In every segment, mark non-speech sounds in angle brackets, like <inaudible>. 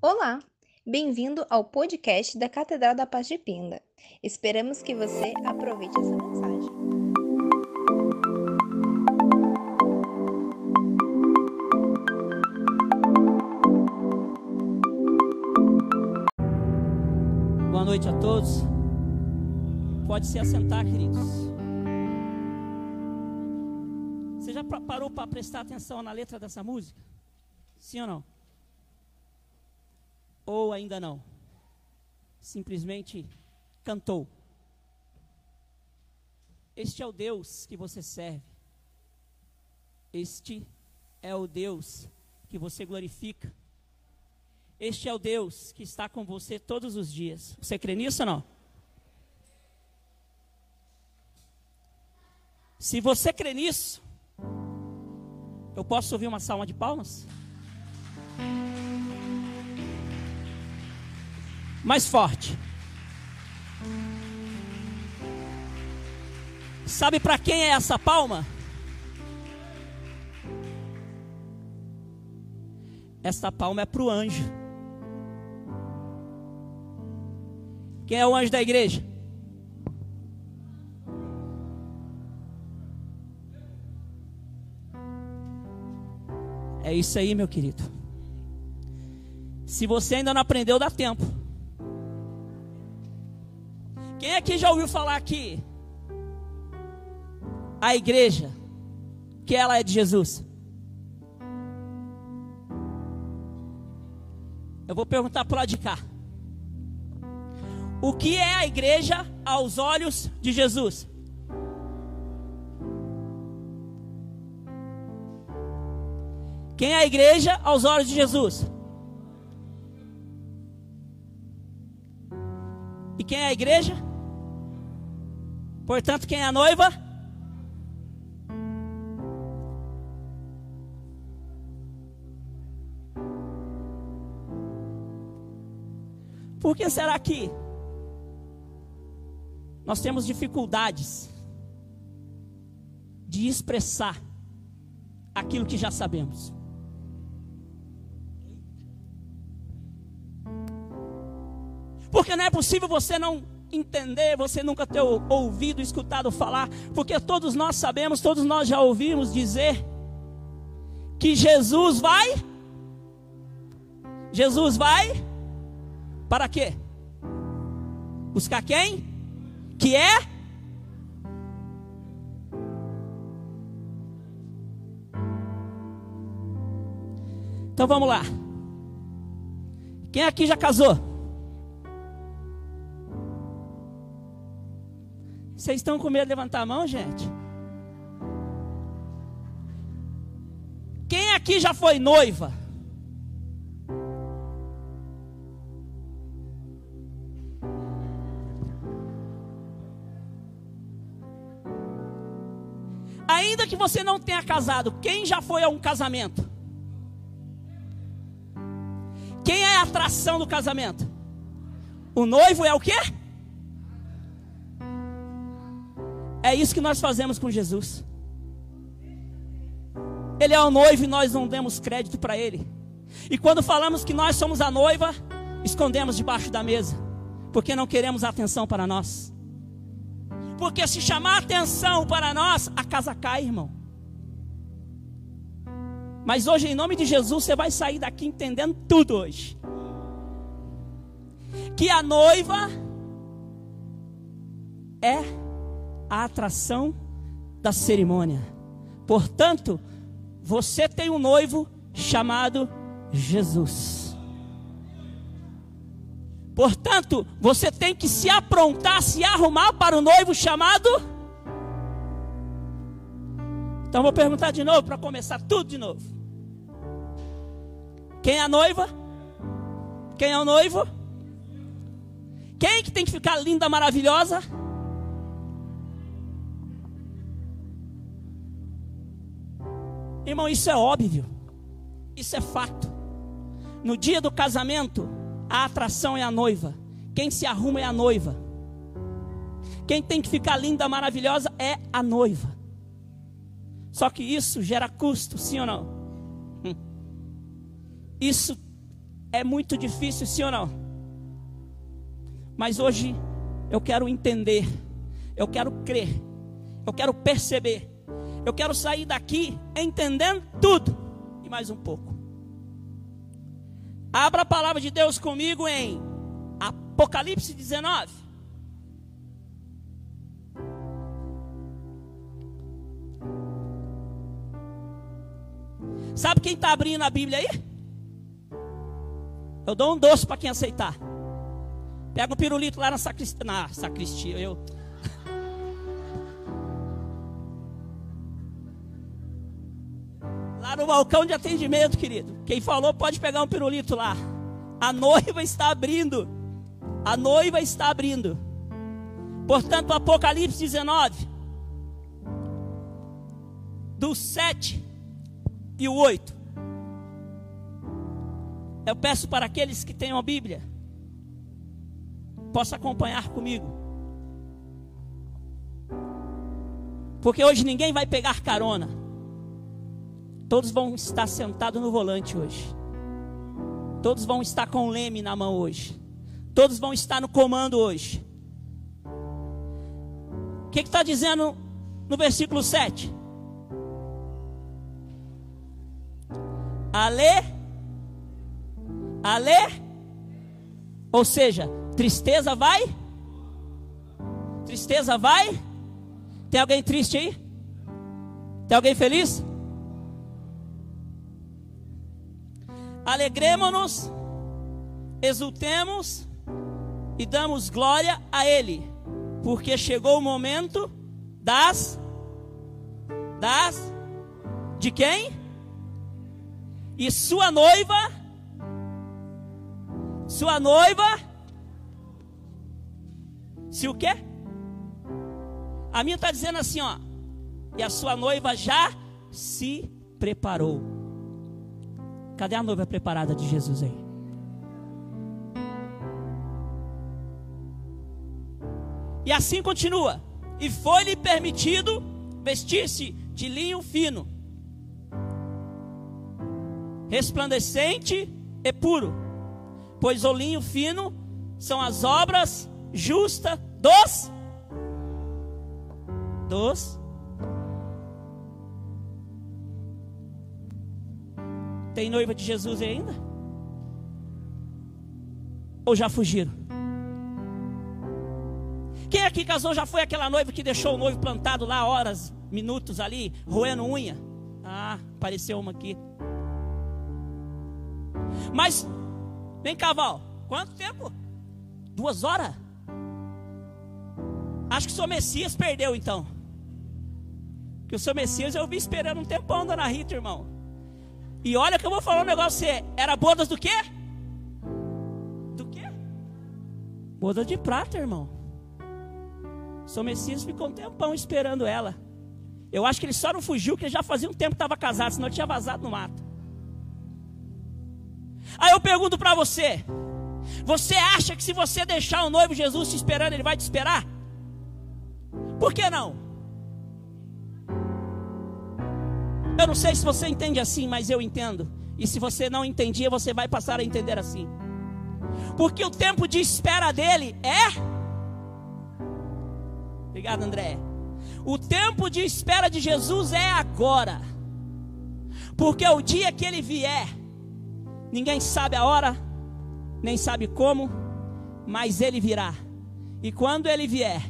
Olá, bem-vindo ao podcast da Catedral da Paz de Pinda. Esperamos que você aproveite essa mensagem. Boa noite a todos. Pode se assentar, queridos. Você já pa- parou para prestar atenção na letra dessa música? Sim ou não? Ou ainda não? Simplesmente cantou. Este é o Deus que você serve. Este é o Deus que você glorifica. Este é o Deus que está com você todos os dias. Você crê nisso ou não? Se você crê nisso, eu posso ouvir uma salva de palmas? Mais forte. Sabe para quem é essa palma? Essa palma é para o anjo. Quem é o anjo da igreja? É isso aí, meu querido. Se você ainda não aprendeu, dá tempo. Quem aqui já ouviu falar que a igreja, que ela é de Jesus? Eu vou perguntar para lado de cá. O que é a igreja aos olhos de Jesus? Quem é a igreja aos olhos de Jesus? E quem é a igreja? Portanto, quem é a noiva? Por que será que nós temos dificuldades de expressar aquilo que já sabemos? Porque não é possível você não entender, você nunca ter ou- ouvido, escutado falar, porque todos nós sabemos, todos nós já ouvimos dizer que Jesus vai Jesus vai para quê? Buscar quem? Que é? Então vamos lá. Quem aqui já casou? Vocês estão com medo de levantar a mão, gente? Quem aqui já foi noiva? Ainda que você não tenha casado, quem já foi a um casamento? Quem é a atração do casamento? O noivo é o quê? É isso que nós fazemos com Jesus. Ele é o noivo e nós não demos crédito para ele. E quando falamos que nós somos a noiva, escondemos debaixo da mesa, porque não queremos atenção para nós. Porque se chamar atenção para nós, a casa cai, irmão. Mas hoje, em nome de Jesus, você vai sair daqui entendendo tudo hoje. Que a noiva é a atração da cerimônia. Portanto, você tem um noivo chamado Jesus. Portanto, você tem que se aprontar, se arrumar para o noivo chamado. Então vou perguntar de novo para começar tudo de novo. Quem é a noiva? Quem é o noivo? Quem que tem que ficar linda, maravilhosa? Irmão, isso é óbvio. Isso é fato. No dia do casamento, a atração é a noiva. Quem se arruma é a noiva. Quem tem que ficar linda, maravilhosa é a noiva. Só que isso gera custo, sim ou não? Hum. Isso é muito difícil, sim ou não? Mas hoje eu quero entender, eu quero crer, eu quero perceber, eu quero sair daqui entendendo tudo e mais um pouco. Abra a palavra de Deus comigo em Apocalipse 19. Sabe quem está abrindo a Bíblia aí? Eu dou um doce para quem aceitar. Pega um pirulito lá na sacristia. Na sacristia, eu. Lá no balcão de atendimento, querido. Quem falou pode pegar um pirulito lá. A noiva está abrindo. A noiva está abrindo. Portanto, Apocalipse 19, do 7 e o 8. Eu peço para aqueles que tenham a Bíblia, possa acompanhar comigo. Porque hoje ninguém vai pegar carona. Todos vão estar sentados no volante hoje. Todos vão estar com o leme na mão hoje. Todos vão estar no comando hoje. O que está dizendo no versículo 7? Ale, ale, ou seja, tristeza vai, tristeza vai. Tem alguém triste aí? Tem alguém feliz? Alegremos-nos, exultemos e damos glória a Ele, porque chegou o momento das, das, de quem? E sua noiva, sua noiva, se o quê? A minha está dizendo assim, ó. E a sua noiva já se preparou. Cadê a noiva preparada de Jesus aí? E assim continua. E foi-lhe permitido vestir-se de linho fino resplandecente e puro, pois o linho fino são as obras justas dos dos Tem noiva de Jesus ainda? Ou já fugiram? Quem aqui casou já foi aquela noiva que deixou o noivo plantado lá horas, minutos ali, roendo unha? Ah, apareceu uma aqui. Mas, vem cá, Val, quanto tempo? Duas horas? Acho que o seu Messias perdeu então. Que o seu Messias eu vi esperando um tempão, dona Rita, irmão. E olha que eu vou falar um negócio você. Era bodas do quê? Do quê? Boda de prata, irmão. O seu Messias ficou um tempão esperando ela. Eu acho que ele só não fugiu, porque já fazia um tempo que estava casado, senão tinha vazado no mato. Aí eu pergunto para você: você acha que se você deixar o noivo Jesus te esperando, ele vai te esperar? Por que não? Eu não sei se você entende assim, mas eu entendo. E se você não entendia, você vai passar a entender assim. Porque o tempo de espera dele é. Obrigado, André. O tempo de espera de Jesus é agora. Porque o dia que ele vier, Ninguém sabe a hora, nem sabe como, mas ele virá. E quando ele vier,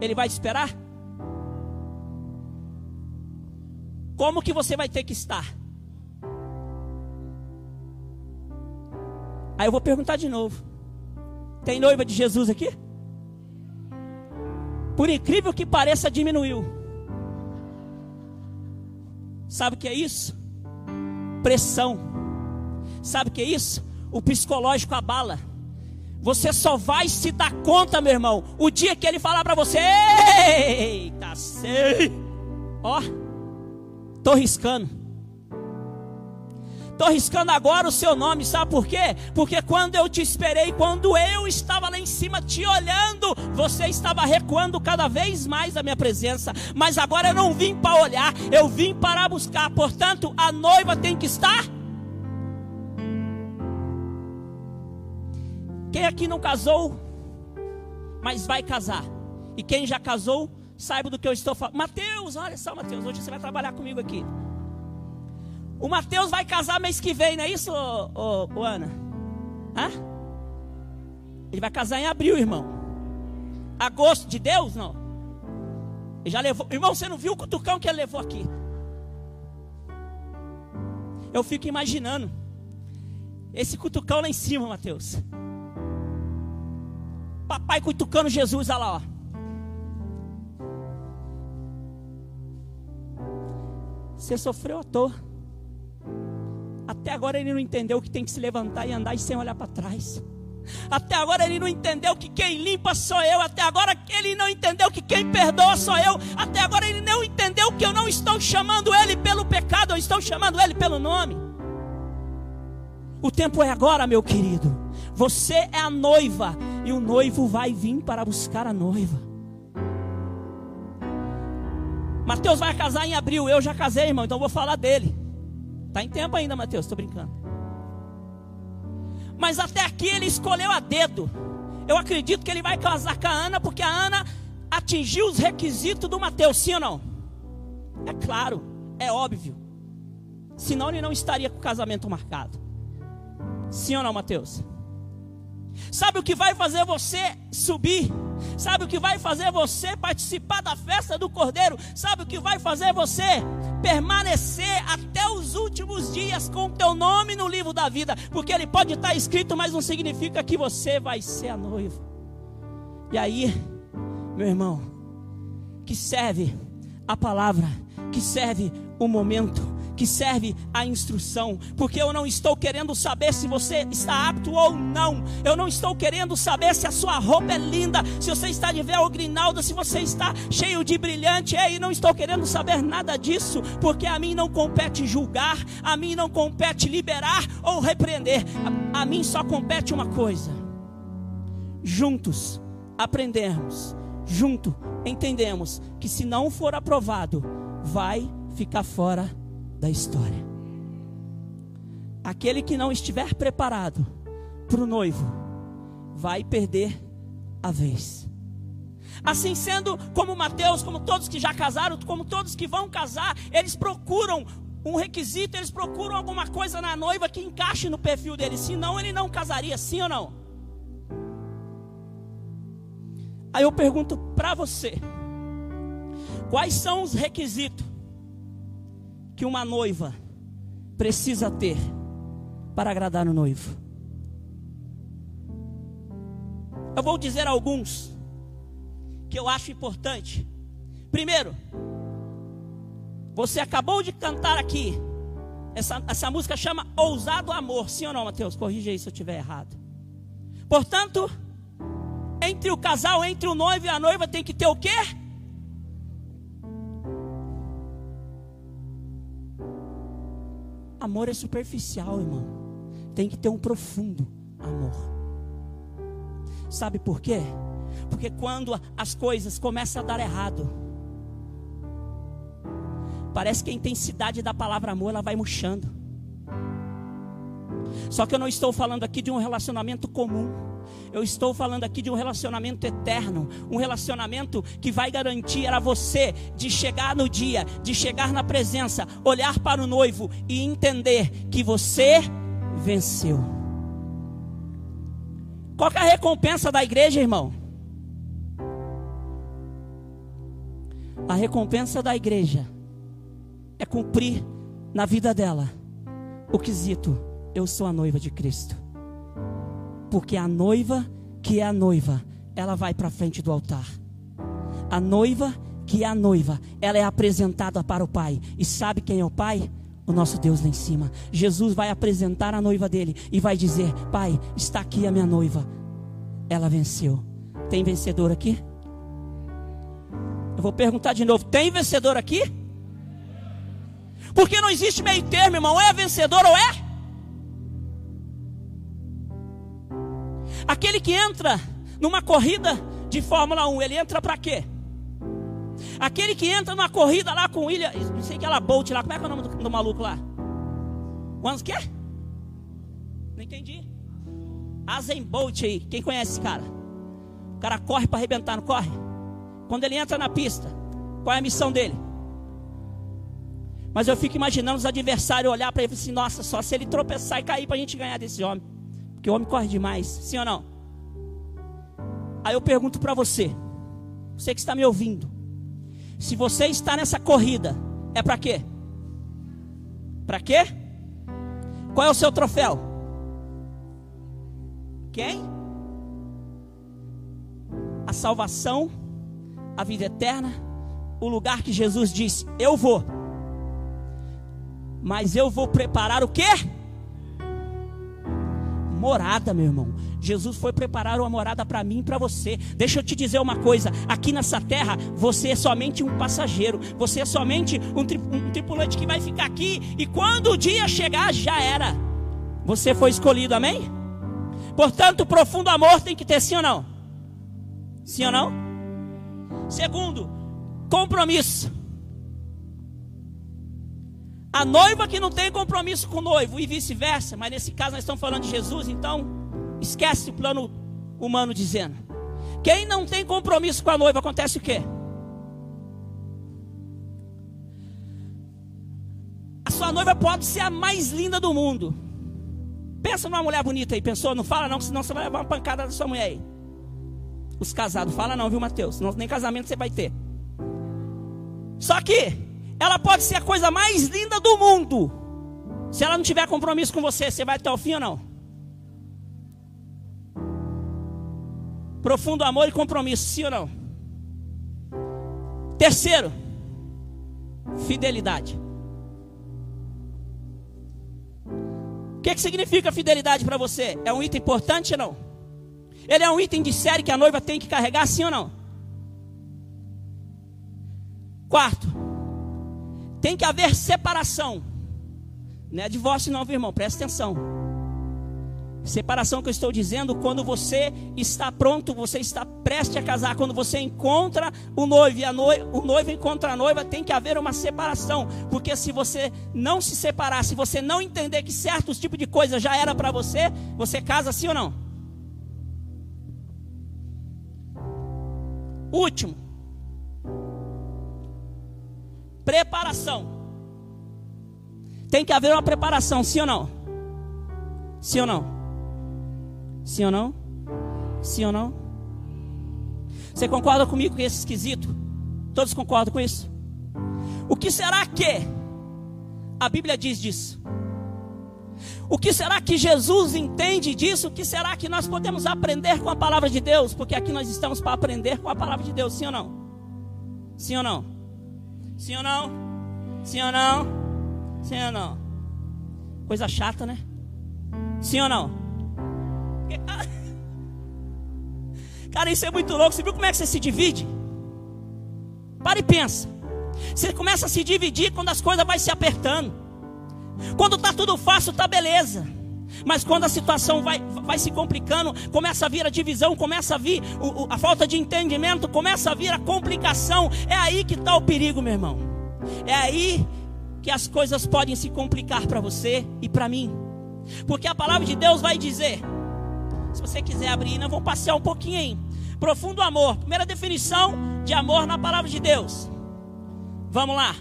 ele vai te esperar? Como que você vai ter que estar? Aí eu vou perguntar de novo: tem noiva de Jesus aqui? Por incrível que pareça, diminuiu. Sabe o que é isso? Pressão. Sabe o que é isso? O psicológico abala. Você só vai se dar conta, meu irmão, o dia que ele falar para você: Eita, sei. Ó, tô riscando. Tô riscando agora o seu nome, sabe por quê? Porque quando eu te esperei, quando eu estava lá em cima te olhando, você estava recuando cada vez mais a minha presença. Mas agora eu não vim para olhar, eu vim para buscar. Portanto, a noiva tem que estar Quem aqui não casou, mas vai casar? E quem já casou, saiba do que eu estou falando. Mateus, olha só, Mateus, hoje você vai trabalhar comigo aqui. O Mateus vai casar mês que vem, não é isso, ô, ô, ô Ana? Hã? Ele vai casar em abril, irmão. Agosto de Deus, não. Ele já levou. Irmão, você não viu o cutucão que ele levou aqui? Eu fico imaginando esse cutucão lá em cima, Mateus. Papai cutucando Jesus, olha lá, ó. Você sofreu à toa. Até agora ele não entendeu que tem que se levantar e andar sem olhar para trás. Até agora ele não entendeu que quem limpa sou eu. Até agora ele não entendeu que quem perdoa sou eu. Até agora ele não entendeu que eu não estou chamando ele pelo pecado, eu estou chamando ele pelo nome. O tempo é agora, meu querido. Você é a noiva e o noivo vai vir para buscar a noiva. Mateus vai casar em abril, eu já casei, irmão, então vou falar dele. Tá em tempo ainda, Mateus, estou brincando. Mas até aqui ele escolheu a dedo. Eu acredito que ele vai casar com a Ana, porque a Ana atingiu os requisitos do Mateus, sim ou não? É claro, é óbvio. Senão ele não estaria com o casamento marcado. Sim ou não, Mateus? Sabe o que vai fazer você subir? Sabe o que vai fazer você participar da festa do Cordeiro? Sabe o que vai fazer você permanecer até os últimos dias com o teu nome no livro da vida? Porque ele pode estar escrito, mas não significa que você vai ser a noiva. E aí, meu irmão, que serve a palavra, que serve o momento, que serve a instrução, porque eu não estou querendo saber se você está apto ou não, eu não estou querendo saber se a sua roupa é linda, se você está de véu grinalda, se você está cheio de brilhante, e não estou querendo saber nada disso, porque a mim não compete julgar, a mim não compete liberar ou repreender, a, a mim só compete uma coisa: juntos aprendermos, junto entendemos que se não for aprovado, vai ficar fora da história. Aquele que não estiver preparado para o noivo vai perder a vez. Assim sendo, como Mateus, como todos que já casaram, como todos que vão casar, eles procuram um requisito, eles procuram alguma coisa na noiva que encaixe no perfil dele, senão ele não casaria, sim ou não? Aí eu pergunto para você: quais são os requisitos que uma noiva precisa ter para agradar o noivo? Eu vou dizer alguns que eu acho importante. Primeiro, você acabou de cantar aqui. Essa, essa música chama Ousado Amor. Sim ou não, Mateus? Corrija aí se eu estiver errado. Portanto, entre o casal, entre o noivo e a noiva, tem que ter o quê? Amor é superficial, irmão. Tem que ter um profundo amor. Sabe por quê? Porque quando as coisas começam a dar errado, parece que a intensidade da palavra amor ela vai murchando. Só que eu não estou falando aqui de um relacionamento comum. Eu estou falando aqui de um relacionamento eterno, um relacionamento que vai garantir a você de chegar no dia, de chegar na presença, olhar para o noivo e entender que você venceu. Qual é a recompensa da igreja, irmão? A recompensa da igreja é cumprir na vida dela o quesito: eu sou a noiva de Cristo porque a noiva, que é a noiva, ela vai para frente do altar. A noiva, que é a noiva, ela é apresentada para o Pai. E sabe quem é o Pai? O nosso Deus lá em cima. Jesus vai apresentar a noiva dele e vai dizer: Pai, está aqui a minha noiva. Ela venceu. Tem vencedor aqui? Eu vou perguntar de novo: tem vencedor aqui? Porque não existe meio termo, irmão. Ou é vencedor ou é Aquele que entra numa corrida de Fórmula 1, ele entra para quê? Aquele que entra numa corrida lá com William, não sei que ela Bolt lá, como é que é o nome do, do maluco lá? Once quê? Não entendi. Azen Bolt aí, quem conhece esse cara? O cara corre para arrebentar, não corre? Quando ele entra na pista, qual é a missão dele? Mas eu fico imaginando os adversários olhar para ele e falar assim: nossa, só se ele tropeçar e cair para a gente ganhar desse homem. Porque o homem corre demais, sim ou não? Aí eu pergunto para você, você que está me ouvindo, se você está nessa corrida, é para quê? Para quê? Qual é o seu troféu? Quem? A salvação, a vida eterna, o lugar que Jesus disse: Eu vou. Mas eu vou preparar o quê? Morada, meu irmão. Jesus foi preparar uma morada para mim e para você. Deixa eu te dizer uma coisa: aqui nessa terra, você é somente um passageiro, você é somente um, tri um tripulante que vai ficar aqui, e quando o dia chegar, já era. Você foi escolhido, amém? Portanto, profundo amor tem que ter sim ou não? Sim ou não? Segundo, compromisso. A noiva que não tem compromisso com o noivo e vice-versa, mas nesse caso nós estamos falando de Jesus, então esquece o plano humano dizendo. Quem não tem compromisso com a noiva, acontece o quê? A sua noiva pode ser a mais linda do mundo. Pensa numa mulher bonita aí, pensou? Não fala não, senão você vai levar uma pancada da sua mulher aí. Os casados, fala não, viu, Mateus? Senão nem casamento você vai ter. Só que ela pode ser a coisa mais linda do mundo. Se ela não tiver compromisso com você, você vai até o fim ou não? Profundo amor e compromisso, sim ou não? Terceiro, fidelidade. O que, que significa fidelidade para você? É um item importante ou não? Ele é um item de série que a noiva tem que carregar, sim ou não? Quarto, tem que haver separação. Não é divórcio, não, viu, irmão? Presta atenção. Separação que eu estou dizendo quando você está pronto, você está prestes a casar, quando você encontra o noivo e noiva, o noivo encontra a noiva, tem que haver uma separação, porque se você não se separar, se você não entender que certos tipos de coisa já era para você, você casa sim ou não? Último, Preparação. Tem que haver uma preparação, sim ou não? Sim ou não? Sim ou não? Sim ou não? Você concorda comigo com esse esquisito? Todos concordam com isso? O que será que a Bíblia diz disso? O que será que Jesus entende disso? O que será que nós podemos aprender com a palavra de Deus? Porque aqui nós estamos para aprender com a palavra de Deus, sim ou não? Sim ou não? Sim ou não? Sim ou não? Sim ou não? Coisa chata, né? Sim ou não? <laughs> Cara, isso é muito louco. Você viu como é que você se divide? Para e pensa. Você começa a se dividir quando as coisas vão se apertando. Quando está tudo fácil, tá beleza. Mas quando a situação vai, vai se complicando, começa a vir a divisão, começa a vir o, o, a falta de entendimento, começa a vir a complicação. É aí que está o perigo, meu irmão. É aí que as coisas podem se complicar para você e para mim. Porque a palavra de Deus vai dizer: se você quiser abrir, nós vamos passear um pouquinho aí. Profundo amor. Primeira definição de amor na palavra de Deus. Vamos lá.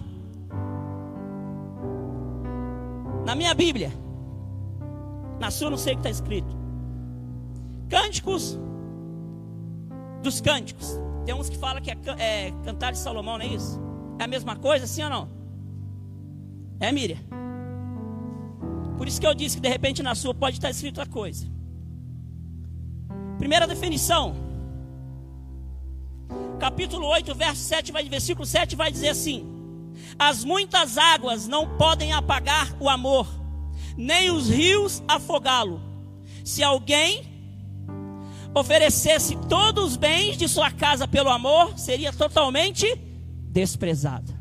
Na minha Bíblia, na sua não sei o que está escrito. Cânticos dos cânticos. Tem uns que falam que é, é cantar de Salomão, não é isso? É a mesma coisa, sim ou não? É, Miriam? Por isso que eu disse que de repente na sua pode estar escrito outra coisa. Primeira definição. Capítulo 8, verso 7, vai, versículo 7 vai dizer assim: As muitas águas não podem apagar o amor nem os rios afogá-lo. Se alguém oferecesse todos os bens de sua casa pelo amor, seria totalmente desprezado.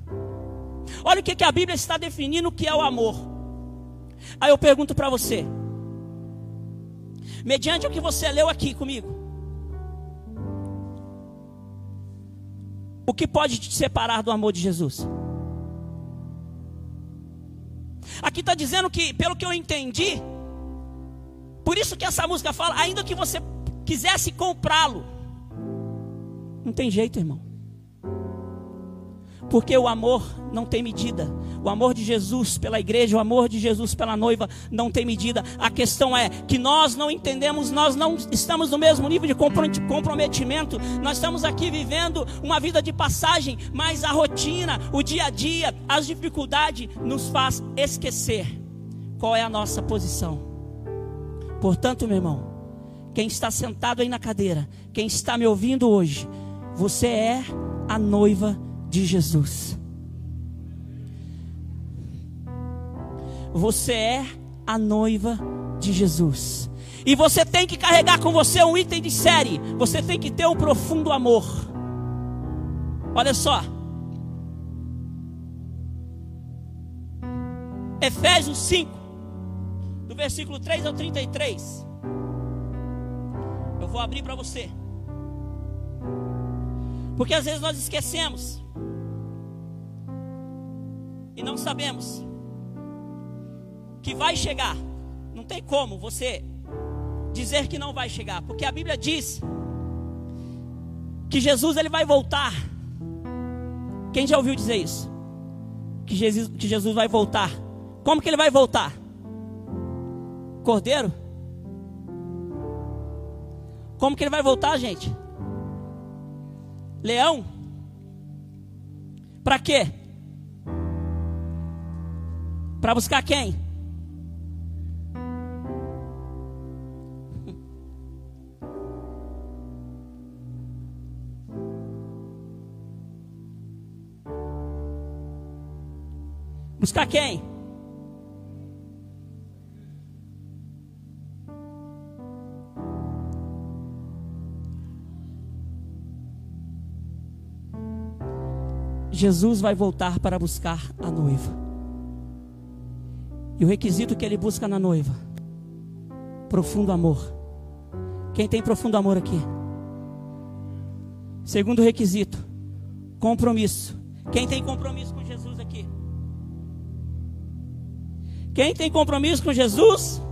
Olha o que, que a Bíblia está definindo que é o amor. Aí eu pergunto para você, mediante o que você leu aqui comigo, o que pode te separar do amor de Jesus? Aqui está dizendo que, pelo que eu entendi, Por isso que essa música fala, ainda que você quisesse comprá-lo, não tem jeito, irmão. Porque o amor não tem medida. O amor de Jesus pela igreja, o amor de Jesus pela noiva não tem medida. A questão é que nós não entendemos, nós não estamos no mesmo nível de comprometimento. Nós estamos aqui vivendo uma vida de passagem, mas a rotina, o dia a dia, as dificuldades nos faz esquecer qual é a nossa posição. Portanto, meu irmão, quem está sentado aí na cadeira, quem está me ouvindo hoje, você é a noiva de Jesus. Você é a noiva de Jesus. E você tem que carregar com você um item de série. Você tem que ter um profundo amor. Olha só. Efésios 5, do versículo 3 ao 33. Eu vou abrir para você. Porque às vezes nós esquecemos e não sabemos que vai chegar. Não tem como você dizer que não vai chegar, porque a Bíblia diz que Jesus ele vai voltar. Quem já ouviu dizer isso? Que Jesus, que Jesus vai voltar. Como que ele vai voltar? Cordeiro? Como que ele vai voltar, gente? Leão? Para quê? Para buscar quem? Buscar quem? Jesus vai voltar para buscar a noiva. E o requisito que ele busca na noiva: profundo amor. Quem tem profundo amor aqui? Segundo requisito: compromisso. Quem tem compromisso com Jesus aqui? Quem tem compromisso com Jesus?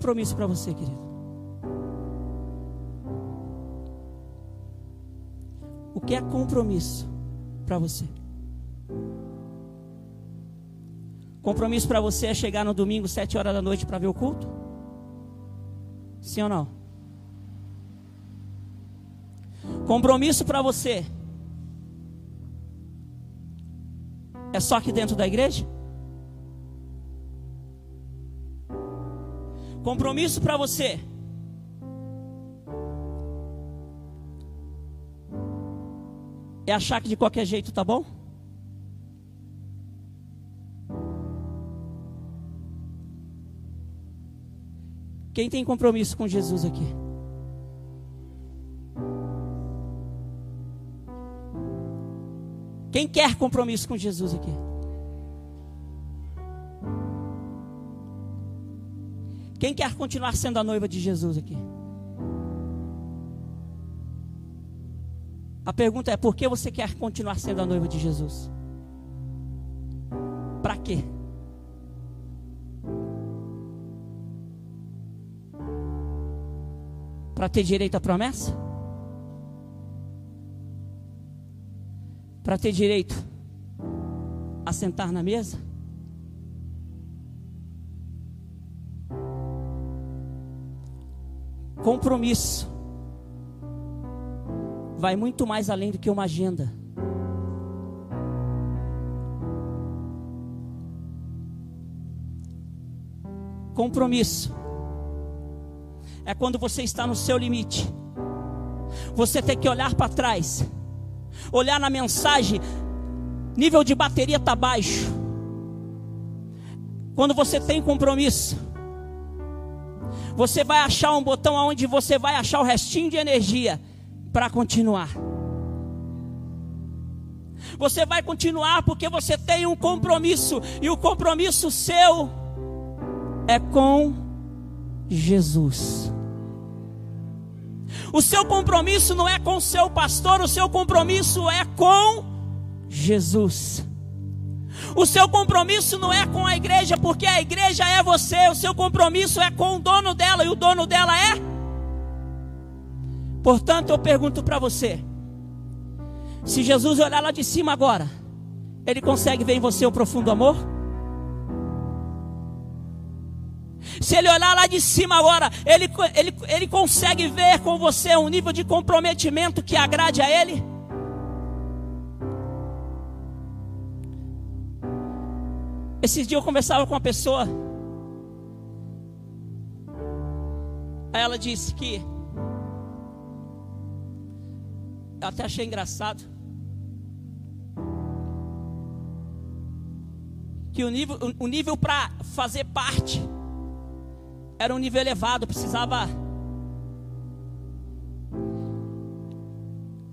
Compromisso para você, querido? O que é compromisso para você? Compromisso para você é chegar no domingo, sete horas da noite, para ver o culto? Sim ou não? Compromisso para você é só aqui dentro da igreja? Compromisso para você. É achar que de qualquer jeito tá bom? Quem tem compromisso com Jesus aqui? Quem quer compromisso com Jesus aqui? Quem quer continuar sendo a noiva de Jesus aqui? A pergunta é: por que você quer continuar sendo a noiva de Jesus? Para quê? Para ter direito à promessa? Para ter direito a sentar na mesa? Compromisso vai muito mais além do que uma agenda. Compromisso é quando você está no seu limite. Você tem que olhar para trás olhar na mensagem, nível de bateria está baixo. Quando você tem compromisso, você vai achar um botão onde você vai achar o restinho de energia para continuar. Você vai continuar porque você tem um compromisso, e o compromisso seu é com Jesus. O seu compromisso não é com o seu pastor, o seu compromisso é com Jesus. O seu compromisso não é com a igreja, porque a igreja é você. O seu compromisso é com o dono dela, e o dono dela é. Portanto, eu pergunto para você: se Jesus olhar lá de cima agora, ele consegue ver em você o profundo amor? Se ele olhar lá de cima agora, ele, ele, ele consegue ver com você um nível de comprometimento que agrade a ele? Esses dias eu conversava com uma pessoa. Aí ela disse que. Eu até achei engraçado. Que o nível, o nível para fazer parte era um nível elevado, precisava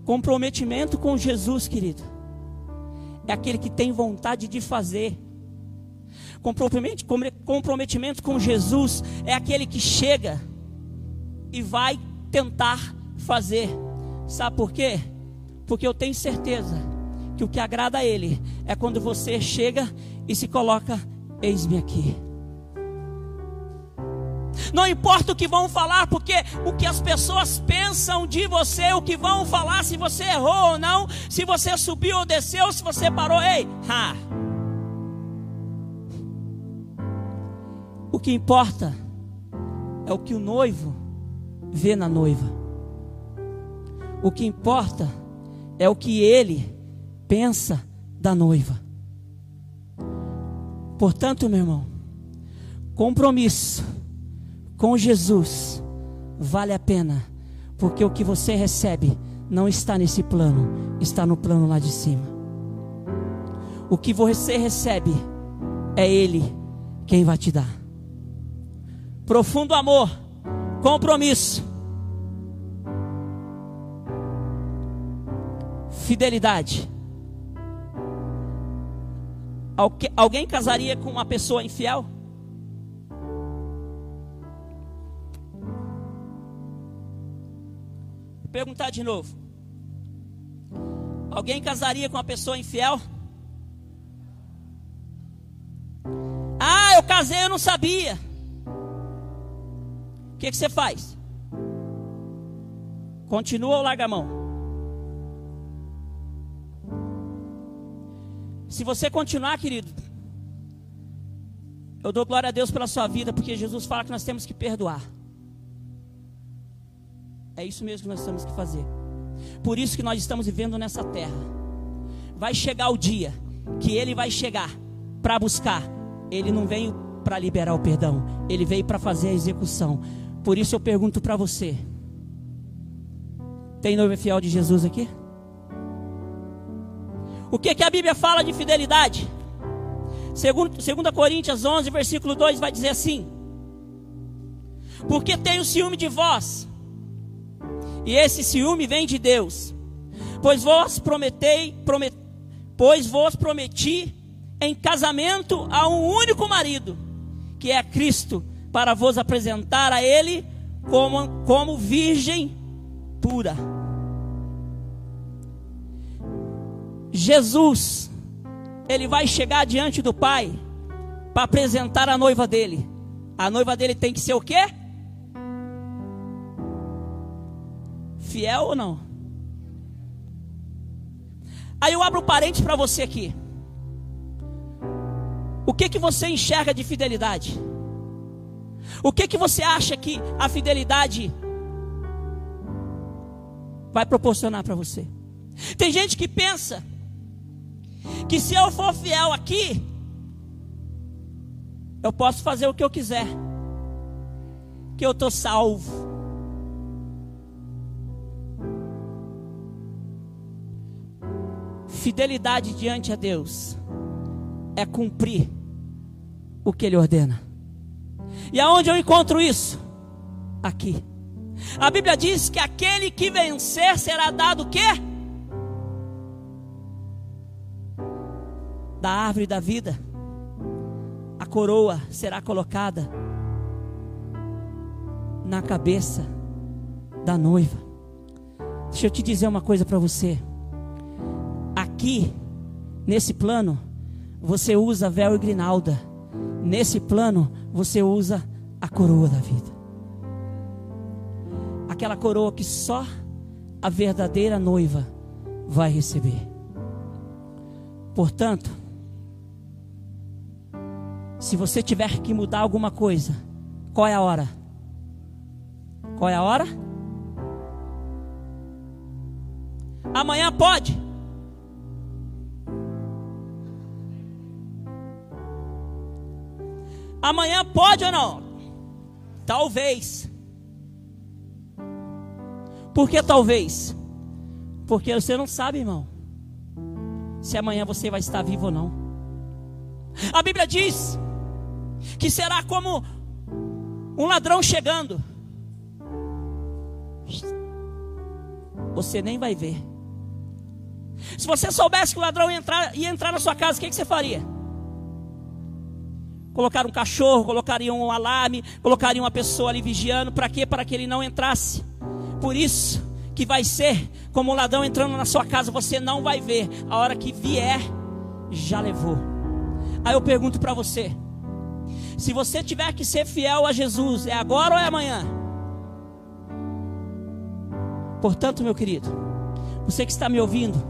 comprometimento com Jesus, querido. É aquele que tem vontade de fazer. Comprometimento com Jesus é aquele que chega e vai tentar fazer. Sabe por quê? Porque eu tenho certeza que o que agrada a Ele é quando você chega e se coloca: Eis-me aqui. Não importa o que vão falar, porque o que as pessoas pensam de você, o que vão falar, se você errou ou não, se você subiu ou desceu, se você parou, ei, ha. O que importa é o que o noivo vê na noiva. O que importa é o que ele pensa da noiva. Portanto, meu irmão, compromisso com Jesus vale a pena, porque o que você recebe não está nesse plano, está no plano lá de cima. O que você recebe é Ele quem vai te dar. Profundo amor, compromisso, fidelidade. Alguém casaria com uma pessoa infiel? perguntar de novo. Alguém casaria com uma pessoa infiel? Ah, eu casei, eu não sabia. O que, que você faz? Continua ou larga a mão? Se você continuar, querido, eu dou glória a Deus pela sua vida, porque Jesus fala que nós temos que perdoar. É isso mesmo que nós temos que fazer. Por isso que nós estamos vivendo nessa terra. Vai chegar o dia que ele vai chegar para buscar. Ele não veio para liberar o perdão, ele veio para fazer a execução. Por isso eu pergunto para você: tem noiva fiel de Jesus aqui? O que, que a Bíblia fala de fidelidade? Segundo, 2 Coríntios 11, versículo 2 vai dizer assim: Porque tenho ciúme de vós, e esse ciúme vem de Deus. Pois vos prometei, promet, pois vos prometi em casamento a um único marido, que é Cristo, para vos apresentar a ele como, como virgem pura. Jesus, ele vai chegar diante do Pai para apresentar a noiva dele. A noiva dele tem que ser o quê? Fiel ou não? Aí eu abro um parente para você aqui. O que que você enxerga de fidelidade? O que que você acha que a fidelidade vai proporcionar para você? Tem gente que pensa que se eu for fiel aqui, eu posso fazer o que eu quiser, que eu estou salvo. Fidelidade diante a Deus é cumprir o que Ele ordena. E aonde eu encontro isso? Aqui. A Bíblia diz que aquele que vencer será dado o quê? Da árvore da vida. A coroa será colocada na cabeça da noiva. Deixa eu te dizer uma coisa para você. Aqui, nesse plano, você usa véu e grinalda. Nesse plano, você usa a coroa da vida. Aquela coroa que só a verdadeira noiva vai receber. Portanto, se você tiver que mudar alguma coisa, qual é a hora? Qual é a hora? Amanhã pode. Amanhã pode ou não? Talvez. Por que talvez? Porque você não sabe, irmão, se amanhã você vai estar vivo ou não. A Bíblia diz que será como um ladrão chegando. Você nem vai ver. Se você soubesse que o ladrão ia entrar, ia entrar na sua casa, o que, que você faria? Colocar um cachorro, colocaria um alarme, colocaria uma pessoa ali vigiando. Para quê? Para que ele não entrasse. Por isso que vai ser como um ladrão entrando na sua casa, você não vai ver. A hora que vier, já levou. Aí eu pergunto para você: se você tiver que ser fiel a Jesus, é agora ou é amanhã? Portanto, meu querido, você que está me ouvindo,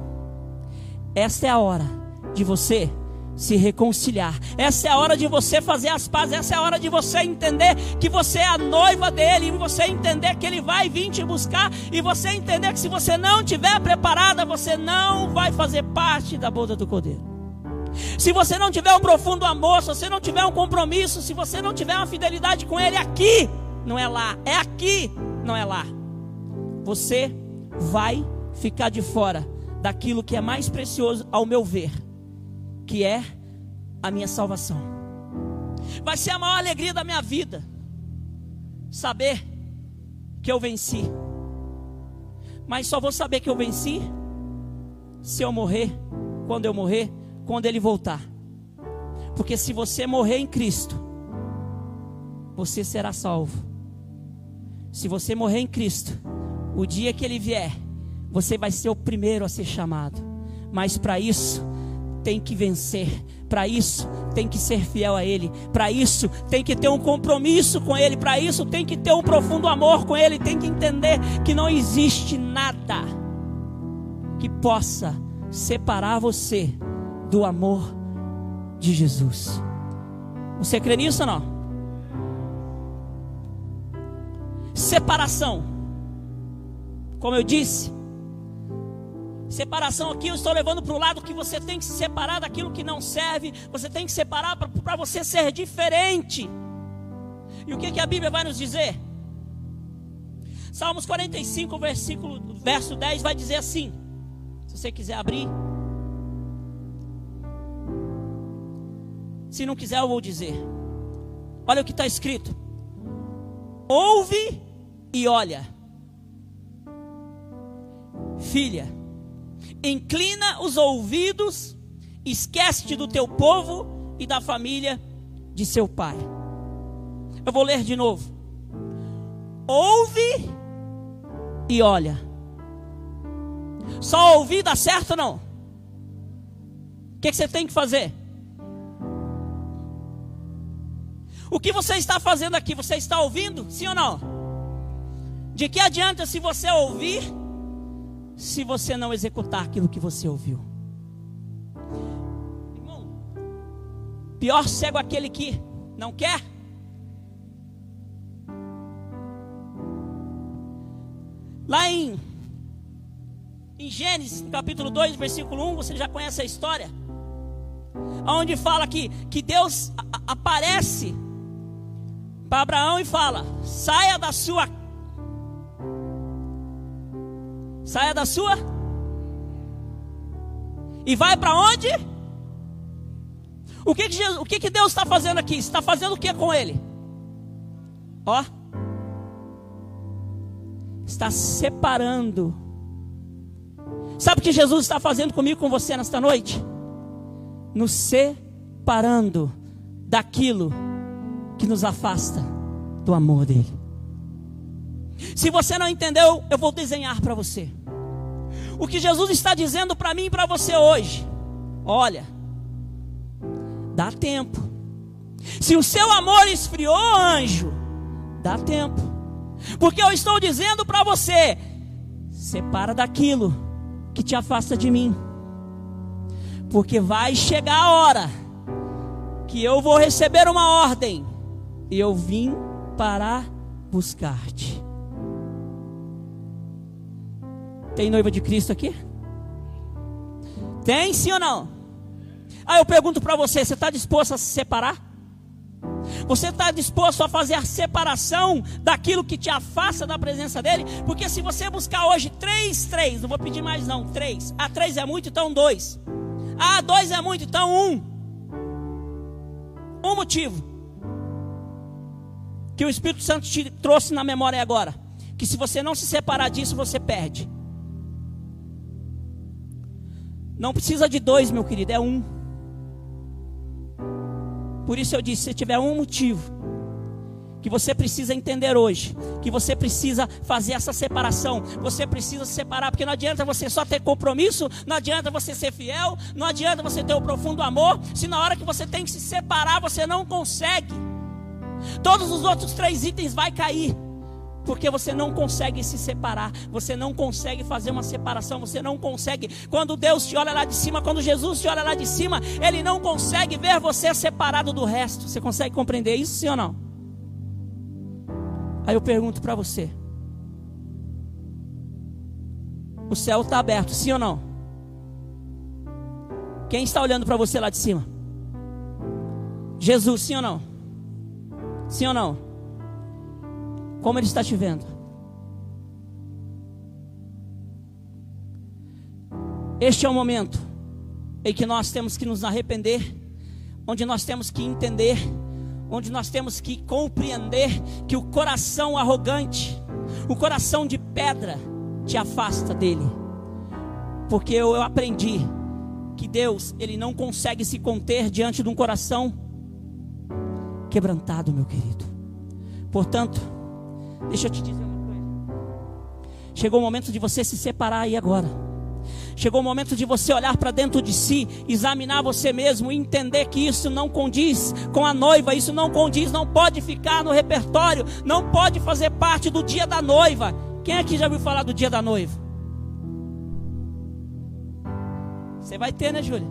esta é a hora de você se reconciliar. Essa é a hora de você fazer as pazes. Essa é a hora de você entender que você é a noiva dele. E você entender que ele vai vir te buscar. E você entender que se você não estiver preparada, você não vai fazer parte da boda do cordeiro. Se você não tiver um profundo amor, se você não tiver um compromisso, se você não tiver uma fidelidade com ele aqui, não é lá, é aqui, não é lá. Você vai ficar de fora daquilo que é mais precioso ao meu ver que é a minha salvação. Vai ser a maior alegria da minha vida saber que eu venci. Mas só vou saber que eu venci se eu morrer, quando eu morrer, quando ele voltar. Porque se você morrer em Cristo, você será salvo. Se você morrer em Cristo, o dia que ele vier, você vai ser o primeiro a ser chamado. Mas para isso, tem que vencer. Para isso, tem que ser fiel a Ele. Para isso, tem que ter um compromisso com Ele. Para isso, tem que ter um profundo amor com Ele. Tem que entender que não existe nada que possa separar você do amor de Jesus. Você crê nisso ou não? Separação. Como eu disse, Separação aqui eu estou levando para o lado que você tem que se separar daquilo que não serve, você tem que separar para você ser diferente. E o que, que a Bíblia vai nos dizer? Salmos 45, versículo, verso 10 vai dizer assim: se você quiser abrir. Se não quiser, eu vou dizer. Olha o que está escrito: Ouve e olha, filha Inclina os ouvidos, esquece-te do teu povo e da família de seu pai. Eu vou ler de novo. Ouve e olha. Só ouvir dá certo não? O que, que você tem que fazer? O que você está fazendo aqui? Você está ouvindo? Sim ou não? De que adianta se você ouvir se você não executar aquilo que você ouviu. Irmão, pior cego aquele que não quer. Lá em, em Gênesis, capítulo 2, versículo 1, você já conhece a história. Onde fala que, que Deus aparece para Abraão e fala: saia da sua Saia da sua. E vai para onde? O que, que, Jesus, o que, que Deus está fazendo aqui? Está fazendo o que com ele? Ó, está separando. Sabe o que Jesus está fazendo comigo, com você nesta noite? Nos separando daquilo que nos afasta do amor dele. Se você não entendeu, eu vou desenhar para você. O que Jesus está dizendo para mim e para você hoje. Olha, dá tempo. Se o seu amor esfriou, anjo, dá tempo. Porque eu estou dizendo para você: separa daquilo que te afasta de mim. Porque vai chegar a hora que eu vou receber uma ordem e eu vim para buscar-te. Tem noiva de Cristo aqui? Tem sim ou não? Aí eu pergunto para você: você está disposto a se separar? Você está disposto a fazer a separação daquilo que te afasta da presença dele? Porque se você buscar hoje três, três, não vou pedir mais não, três. Ah, três é muito, então dois. Ah, dois é muito, então um. Um motivo que o Espírito Santo te trouxe na memória agora. Que se você não se separar disso, você perde. Não precisa de dois, meu querido, é um. Por isso eu disse: se tiver um motivo que você precisa entender hoje, que você precisa fazer essa separação, você precisa se separar, porque não adianta você só ter compromisso, não adianta você ser fiel, não adianta você ter o profundo amor, se na hora que você tem que se separar você não consegue. Todos os outros três itens vai cair porque você não consegue se separar, você não consegue fazer uma separação, você não consegue. Quando Deus te olha lá de cima, quando Jesus te olha lá de cima, Ele não consegue ver você separado do resto. Você consegue compreender isso, sim ou não? Aí eu pergunto para você: o céu está aberto, sim ou não? Quem está olhando para você lá de cima? Jesus, sim ou não? Sim ou não? Como Ele está te vendo? Este é o momento em que nós temos que nos arrepender, onde nós temos que entender, onde nós temos que compreender que o coração arrogante, o coração de pedra, te afasta dele. Porque eu, eu aprendi que Deus, ele não consegue se conter diante de um coração quebrantado, meu querido. Portanto, Deixa eu te dizer uma coisa. Chegou o momento de você se separar aí agora. Chegou o momento de você olhar para dentro de si, examinar você mesmo e entender que isso não condiz com a noiva, isso não condiz, não pode ficar no repertório, não pode fazer parte do dia da noiva. Quem aqui já ouviu falar do dia da noiva? Você vai ter, né, Júlia?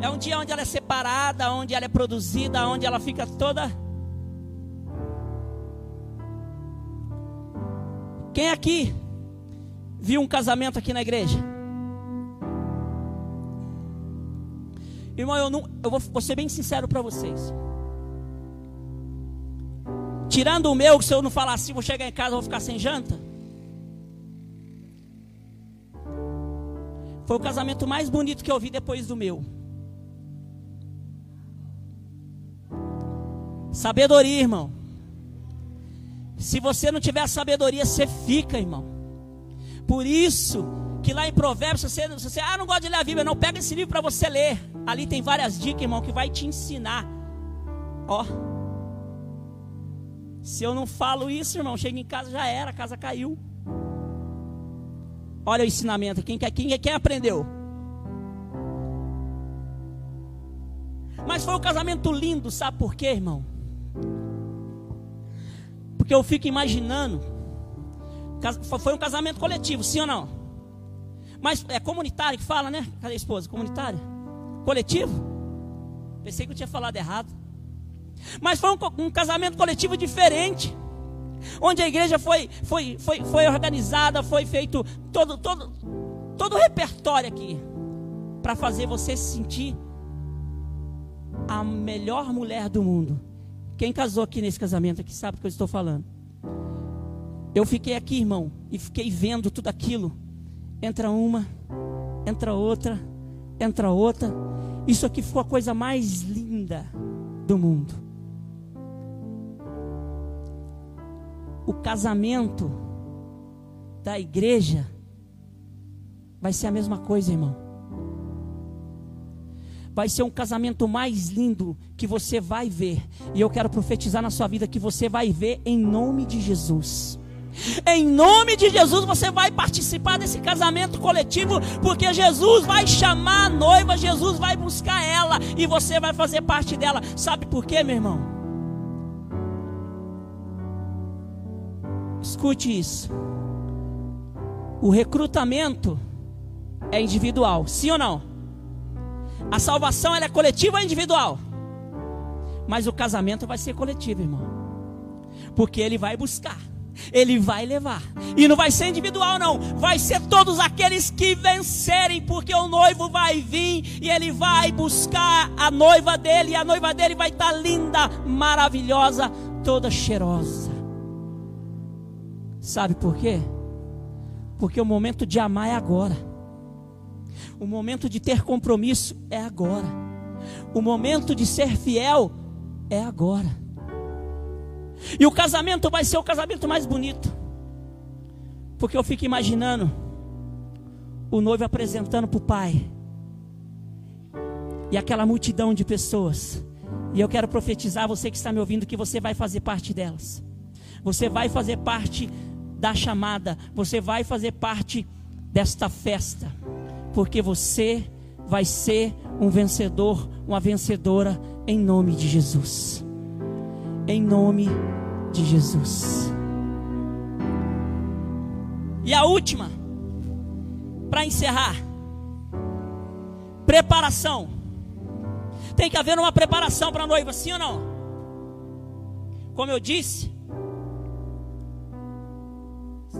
É um dia onde ela é separada, onde ela é produzida, onde ela fica toda Quem aqui viu um casamento aqui na igreja? Irmão, eu, não, eu vou, vou ser bem sincero para vocês. Tirando o meu, se eu não falar assim, vou chegar em casa, vou ficar sem janta. Foi o casamento mais bonito que eu vi depois do meu. Sabedoria, irmão. Se você não tiver sabedoria, você fica, irmão. Por isso que lá em Provérbios, você, você ah, não gosta de ler a Bíblia, não pega esse livro para você ler. Ali tem várias dicas, irmão, que vai te ensinar. Ó. Se eu não falo isso, irmão, chega em casa já era, a casa caiu. Olha o ensinamento, quem quer, quem, quem aprendeu? Mas foi um casamento lindo, sabe por quê, irmão? Porque eu fico imaginando. Foi um casamento coletivo, sim ou não? Mas é comunitário que fala, né? Cadê a esposa? Comunitário? Coletivo? Pensei que eu tinha falado errado. Mas foi um, um casamento coletivo diferente. Onde a igreja foi, foi, foi, foi organizada, foi feito todo, todo, todo o repertório aqui. Para fazer você se sentir a melhor mulher do mundo. Quem casou aqui nesse casamento aqui sabe do que eu estou falando. Eu fiquei aqui, irmão, e fiquei vendo tudo aquilo. Entra uma, entra outra, entra outra. Isso aqui foi a coisa mais linda do mundo. O casamento da igreja vai ser a mesma coisa, irmão. Vai ser um casamento mais lindo que você vai ver. E eu quero profetizar na sua vida que você vai ver em nome de Jesus. Em nome de Jesus você vai participar desse casamento coletivo, porque Jesus vai chamar a noiva, Jesus vai buscar ela e você vai fazer parte dela. Sabe por quê, meu irmão? Escute isso. O recrutamento é individual, sim ou não? A salvação é coletiva ou individual? Mas o casamento vai ser coletivo, irmão. Porque ele vai buscar ele vai levar. E não vai ser individual, não. Vai ser todos aqueles que vencerem, porque o noivo vai vir e ele vai buscar a noiva dele. E a noiva dele vai estar linda, maravilhosa, toda cheirosa. Sabe por quê? Porque o momento de amar é agora. O momento de ter compromisso é agora. O momento de ser fiel é agora. E o casamento vai ser o casamento mais bonito. Porque eu fico imaginando o noivo apresentando para o pai. E aquela multidão de pessoas. E eu quero profetizar você que está me ouvindo que você vai fazer parte delas. Você vai fazer parte da chamada. Você vai fazer parte desta festa. Porque você vai ser um vencedor, uma vencedora em nome de Jesus em nome de Jesus. E a última, para encerrar, preparação. Tem que haver uma preparação para a noiva, sim ou não? Como eu disse,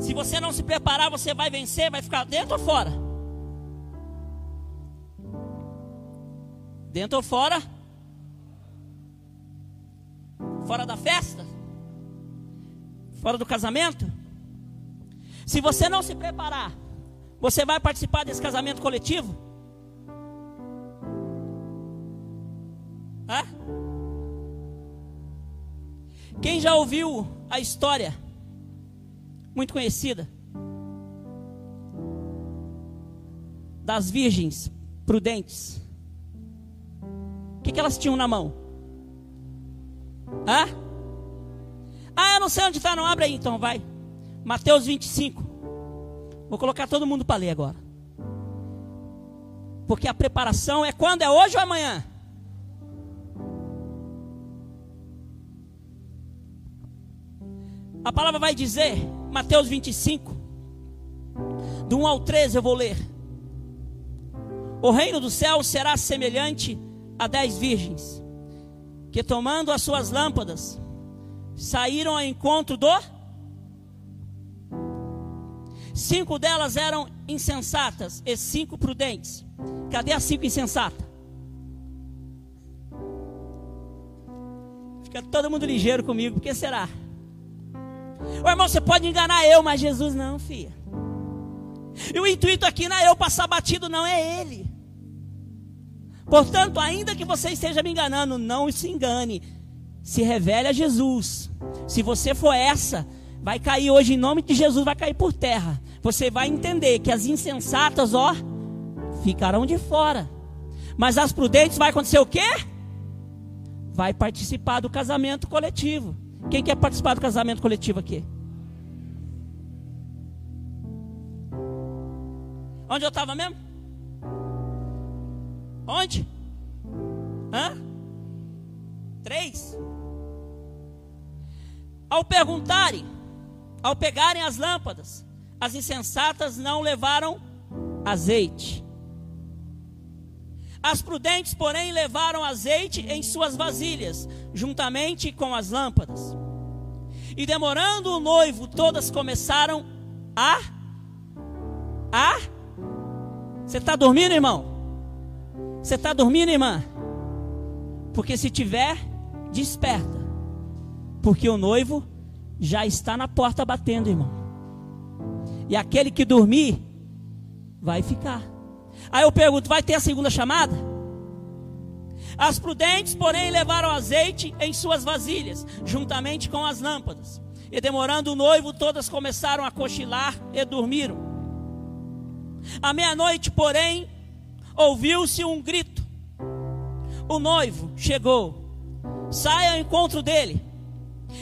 se você não se preparar, você vai vencer, vai ficar dentro ou fora? Dentro ou fora? Fora da festa? Fora do casamento? Se você não se preparar, você vai participar desse casamento coletivo? Hã? Quem já ouviu a história muito conhecida das virgens prudentes? Que, que elas tinham na mão? Hã? Ah, eu não sei onde está, não abre aí então, vai. Mateus 25. Vou colocar todo mundo para ler agora. Porque a preparação é quando? É hoje ou amanhã? A palavra vai dizer, Mateus 25, do 1 ao 13 eu vou ler. O reino do céu será semelhante a dez virgens que tomando as suas lâmpadas, saíram ao encontro do. Cinco delas eram insensatas e cinco prudentes. Cadê as cinco insensatas? Fica todo mundo ligeiro comigo, por que será? O irmão, você pode enganar eu, mas Jesus não, filha. E o intuito aqui não é eu passar batido, não, é Ele. Portanto, ainda que você esteja me enganando, não se engane. Se revele a Jesus. Se você for essa, vai cair hoje em nome de Jesus, vai cair por terra. Você vai entender que as insensatas, ó, ficarão de fora. Mas as prudentes vai acontecer o quê? Vai participar do casamento coletivo. Quem quer participar do casamento coletivo aqui? Onde eu estava mesmo? Onde? Hã? Três. Ao perguntarem, ao pegarem as lâmpadas, as insensatas não levaram azeite. As prudentes, porém, levaram azeite em suas vasilhas, juntamente com as lâmpadas. E demorando o noivo, todas começaram a. A. Você está dormindo, irmão? Você está dormindo, irmã? Porque se tiver, desperta. Porque o noivo já está na porta batendo, irmão. E aquele que dormir, vai ficar. Aí eu pergunto: vai ter a segunda chamada? As prudentes, porém, levaram azeite em suas vasilhas, juntamente com as lâmpadas. E demorando o noivo, todas começaram a cochilar e dormiram. À meia-noite, porém, ouviu-se um grito. O noivo chegou. Saia ao encontro dele.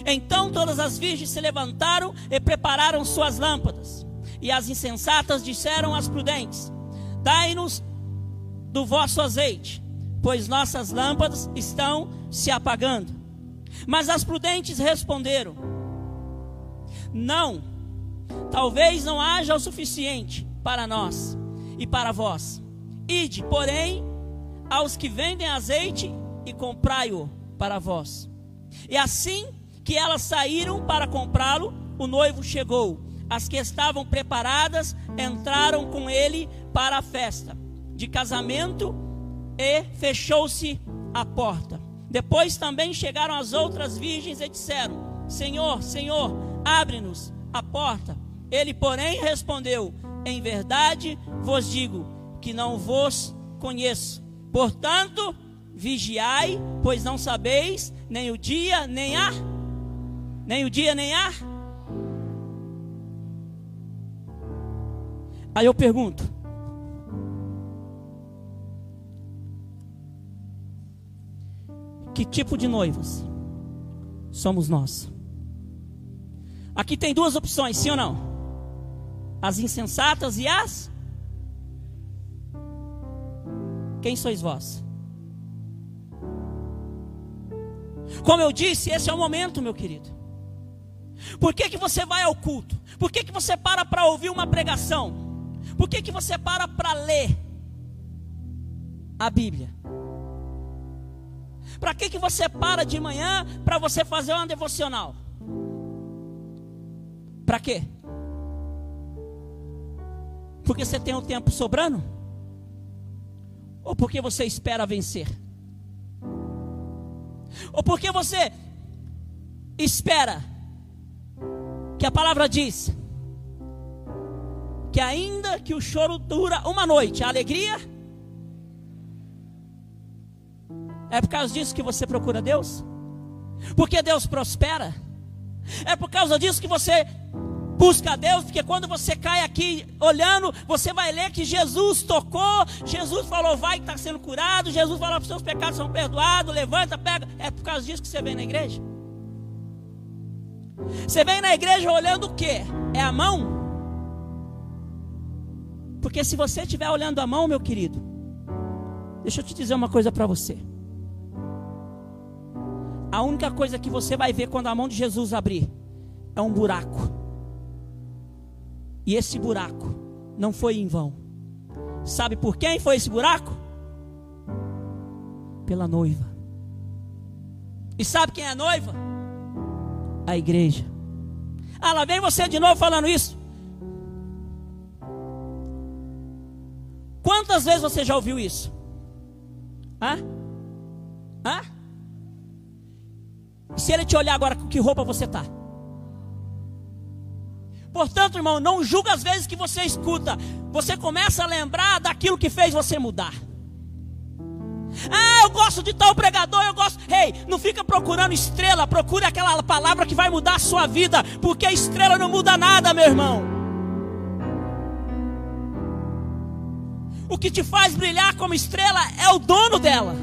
Então todas as virgens se levantaram e prepararam suas lâmpadas. E as insensatas disseram às prudentes: Dai-nos do vosso azeite, pois nossas lâmpadas estão se apagando. Mas as prudentes responderam: Não, talvez não haja o suficiente para nós e para vós. Ide, porém, aos que vendem azeite e comprai-o para vós. E assim que elas saíram para comprá-lo, o noivo chegou. As que estavam preparadas entraram com ele para a festa de casamento e fechou-se a porta. Depois também chegaram as outras virgens e disseram: Senhor, Senhor, abre-nos a porta. Ele, porém, respondeu: Em verdade vos digo que não vos conheço. Portanto, vigiai, pois não sabeis nem o dia nem a nem o dia nem a Aí eu pergunto: Que tipo de noivas somos nós? Aqui tem duas opções, sim ou não? As insensatas e as Quem sois vós? Como eu disse, esse é o momento, meu querido. Por que, que você vai ao culto? Por que, que você para para ouvir uma pregação? Por que, que você para para ler a Bíblia? Para que, que você para de manhã para você fazer uma devocional? Para quê? Porque você tem o um tempo sobrando? Ou porque você espera vencer? Ou porque você espera que a palavra diz que ainda que o choro dura uma noite, a alegria é por causa disso que você procura Deus? Porque Deus prospera? É por causa disso que você busca a Deus, porque quando você cai aqui olhando, você vai ler que Jesus tocou, Jesus falou, vai que está sendo curado, Jesus falou, os seus pecados são perdoados, levanta, pega. É por causa disso que você vem na igreja? Você vem na igreja olhando o que? É a mão? Porque se você estiver olhando a mão, meu querido, deixa eu te dizer uma coisa para você. A única coisa que você vai ver quando a mão de Jesus abrir é um buraco. E esse buraco não foi em vão. Sabe por quem foi esse buraco? Pela noiva. E sabe quem é a noiva? A igreja. Ah, lá vem você de novo falando isso. Quantas vezes você já ouviu isso? Hã? Hã? Se ele te olhar agora, com que roupa você está? Portanto, irmão, não julga as vezes que você escuta. Você começa a lembrar daquilo que fez você mudar. Ah, eu gosto de tal pregador, eu gosto. Ei, hey, não fica procurando estrela, procure aquela palavra que vai mudar a sua vida, porque estrela não muda nada, meu irmão. O que te faz brilhar como estrela é o dono dela.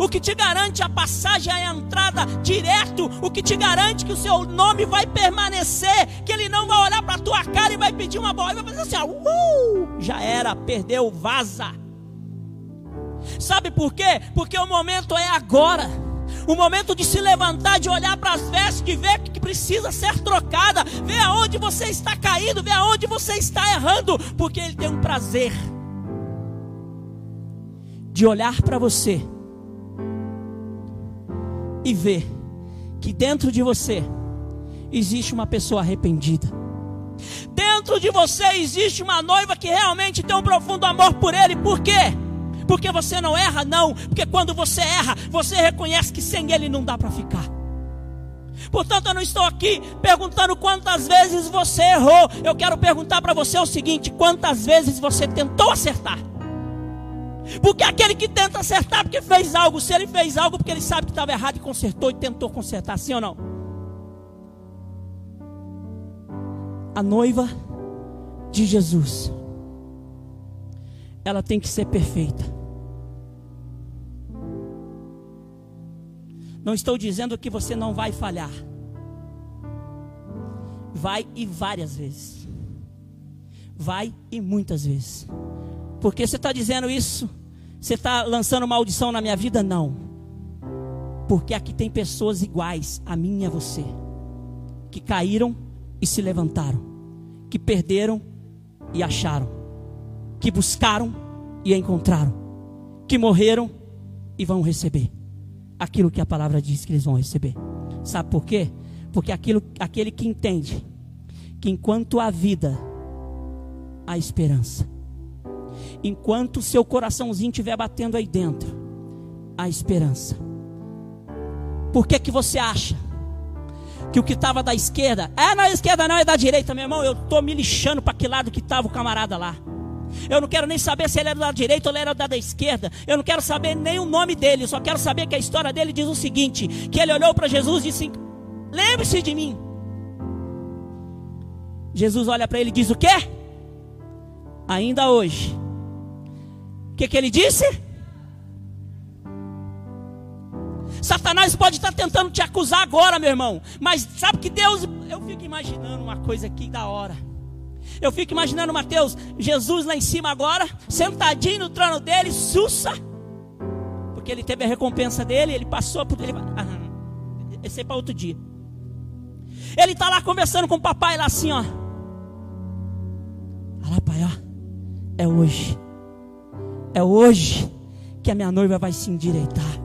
O que te garante a passagem, a entrada direto, o que te garante que o seu nome vai permanecer, que ele não vai olhar para a tua cara e vai pedir uma bola e vai fazer assim, uh, já era, perdeu, vaza. Sabe por quê? Porque o momento é agora. O momento de se levantar, de olhar para as vestes, de ver que precisa ser trocada, ver aonde você está caído, ver aonde você está errando, porque Ele tem um prazer de olhar para você e ver que dentro de você existe uma pessoa arrependida. Dentro de você existe uma noiva que realmente tem um profundo amor por Ele. Por quê? Porque você não erra, não. Porque quando você erra, você reconhece que sem Ele não dá para ficar. Portanto, eu não estou aqui perguntando quantas vezes você errou. Eu quero perguntar para você o seguinte: quantas vezes você tentou acertar? Porque aquele que tenta acertar porque fez algo, se ele fez algo porque ele sabe que estava errado e consertou e tentou consertar, sim ou não? A noiva de Jesus, ela tem que ser perfeita. Não estou dizendo que você não vai falhar. Vai e várias vezes. Vai e muitas vezes. Porque você está dizendo isso? Você está lançando maldição na minha vida? Não. Porque aqui tem pessoas iguais a mim e a você. Que caíram e se levantaram. Que perderam e acharam. Que buscaram e encontraram. Que morreram e vão receber aquilo que a palavra diz que eles vão receber. Sabe por quê? Porque aquilo, aquele que entende que enquanto há vida, há esperança. Enquanto seu coraçãozinho estiver batendo aí dentro, há esperança. Por que, que você acha que o que estava da esquerda, é na esquerda não, é da direita, meu irmão? Eu estou me lixando para que lado que estava o camarada lá. Eu não quero nem saber se ele era da direita ou ele era da esquerda. Eu não quero saber nem o nome dele. Só quero saber que a história dele diz o seguinte: que ele olhou para Jesus e disse: Lembre-se de mim. Jesus olha para ele e diz o quê? Ainda hoje. Que, que ele disse? Satanás pode estar tentando te acusar agora, meu irmão. Mas sabe que Deus. Eu fico imaginando uma coisa aqui da hora. Eu fico imaginando Mateus, Jesus lá em cima agora, sentadinho no trono dele, sussa. Porque ele teve a recompensa dele, ele passou por. Ele, ah, esse é para outro dia. Ele está lá conversando com o papai lá assim, ó. Olha lá, pai, ó. É hoje. É hoje que a minha noiva vai se endireitar.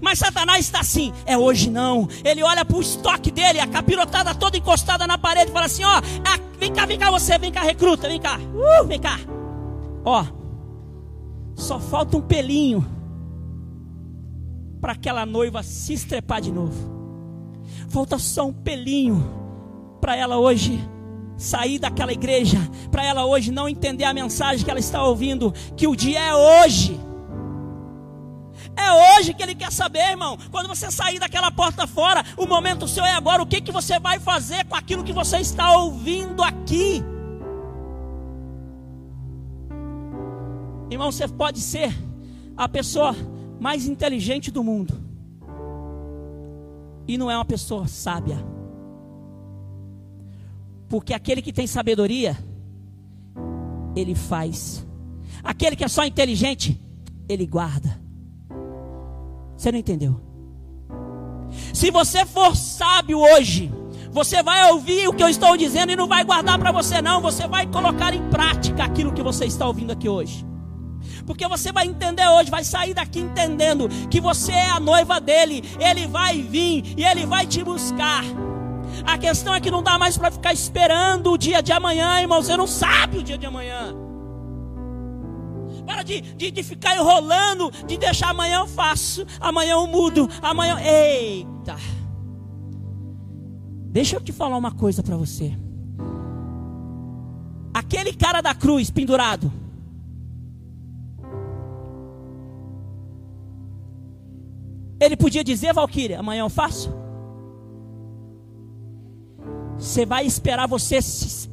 Mas Satanás está assim, é hoje não. Ele olha para o estoque dele, a capirotada toda encostada na parede, fala assim: ó, é, vem cá, vem cá você, vem cá, recruta, vem cá, uh, vem cá. Ó, só falta um pelinho para aquela noiva se estrepar de novo. Falta só um pelinho para ela hoje sair daquela igreja, para ela hoje não entender a mensagem que ela está ouvindo, que o dia é hoje. É hoje que ele quer saber, irmão. Quando você sair daquela porta fora, o momento seu é agora. O que, que você vai fazer com aquilo que você está ouvindo aqui? Irmão, você pode ser a pessoa mais inteligente do mundo. E não é uma pessoa sábia. Porque aquele que tem sabedoria, ele faz. Aquele que é só inteligente, ele guarda. Você não entendeu? Se você for sábio hoje, você vai ouvir o que eu estou dizendo e não vai guardar para você, não. Você vai colocar em prática aquilo que você está ouvindo aqui hoje. Porque você vai entender hoje, vai sair daqui entendendo que você é a noiva dele, ele vai vir e ele vai te buscar. A questão é que não dá mais para ficar esperando o dia de amanhã, irmão. Você não sabe o dia de amanhã. Para de, de, de ficar enrolando, de deixar amanhã eu faço, amanhã eu mudo, amanhã. Eita! Deixa eu te falar uma coisa para você. Aquele cara da cruz pendurado. Ele podia dizer, Valquíria, amanhã eu faço. Você vai esperar você se,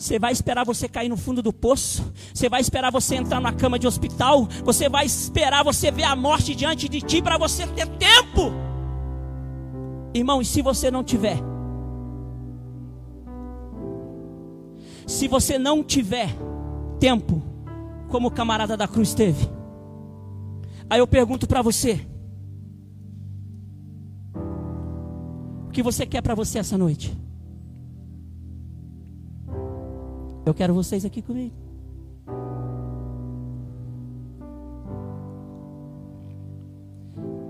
você vai esperar você cair no fundo do poço. Você vai esperar você entrar na cama de hospital. Você vai esperar você ver a morte diante de ti para você ter tempo. Irmão, e se você não tiver? Se você não tiver tempo, como o camarada da cruz teve. Aí eu pergunto para você: O que você quer para você essa noite? Eu quero vocês aqui comigo.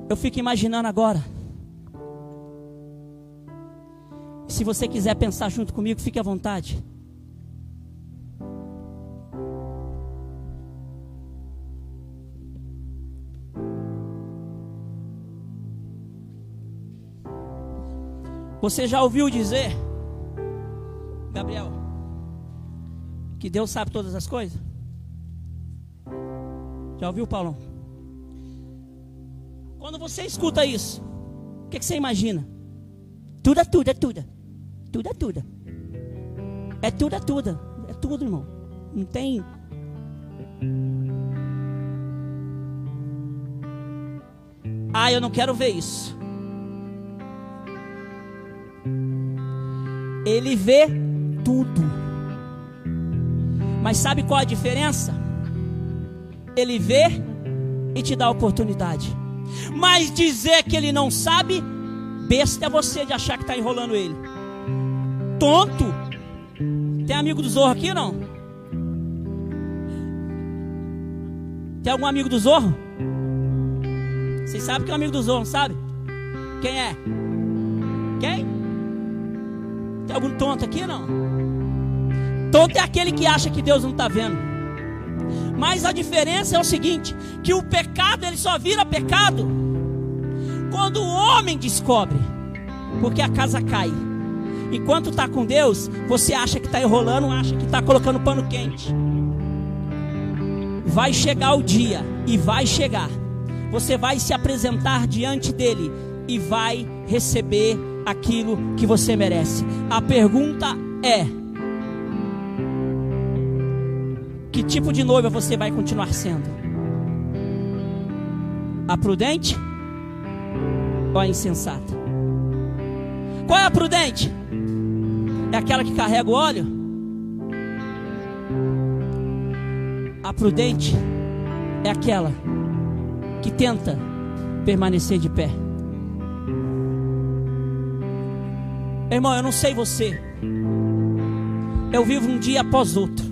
Eu fico imaginando agora. Se você quiser pensar junto comigo, fique à vontade. Você já ouviu dizer, Gabriel, que Deus sabe todas as coisas? Já ouviu, Paulão? Quando você escuta isso, o que, que, você imagina? Tudo é tudo, é tudo. Tudo é tudo. É tudo, é tudo. É tudo, irmão. Não tem. Ah, eu não quero ver isso. Ele vê tudo. Mas sabe qual a diferença? Ele vê e te dá oportunidade. Mas dizer que ele não sabe, besta é você de achar que está enrolando ele. Tonto. Tem amigo do Zorro aqui não? Tem algum amigo do Zorro? Vocês sabem que é um amigo do Zorro, sabe? Quem é? Quem? Tem algum tonto aqui não? Tonto é aquele que acha que Deus não está vendo. Mas a diferença é o seguinte: que o pecado ele só vira pecado quando o homem descobre, porque a casa cai. Enquanto está com Deus, você acha que está enrolando, acha que está colocando pano quente. Vai chegar o dia, e vai chegar. Você vai se apresentar diante dele e vai receber aquilo que você merece. A pergunta é: que tipo de noiva você vai continuar sendo? A prudente ou a insensata? Qual é a prudente? É aquela que carrega o óleo? A prudente é aquela que tenta permanecer de pé. Irmão, eu não sei você. Eu vivo um dia após outro.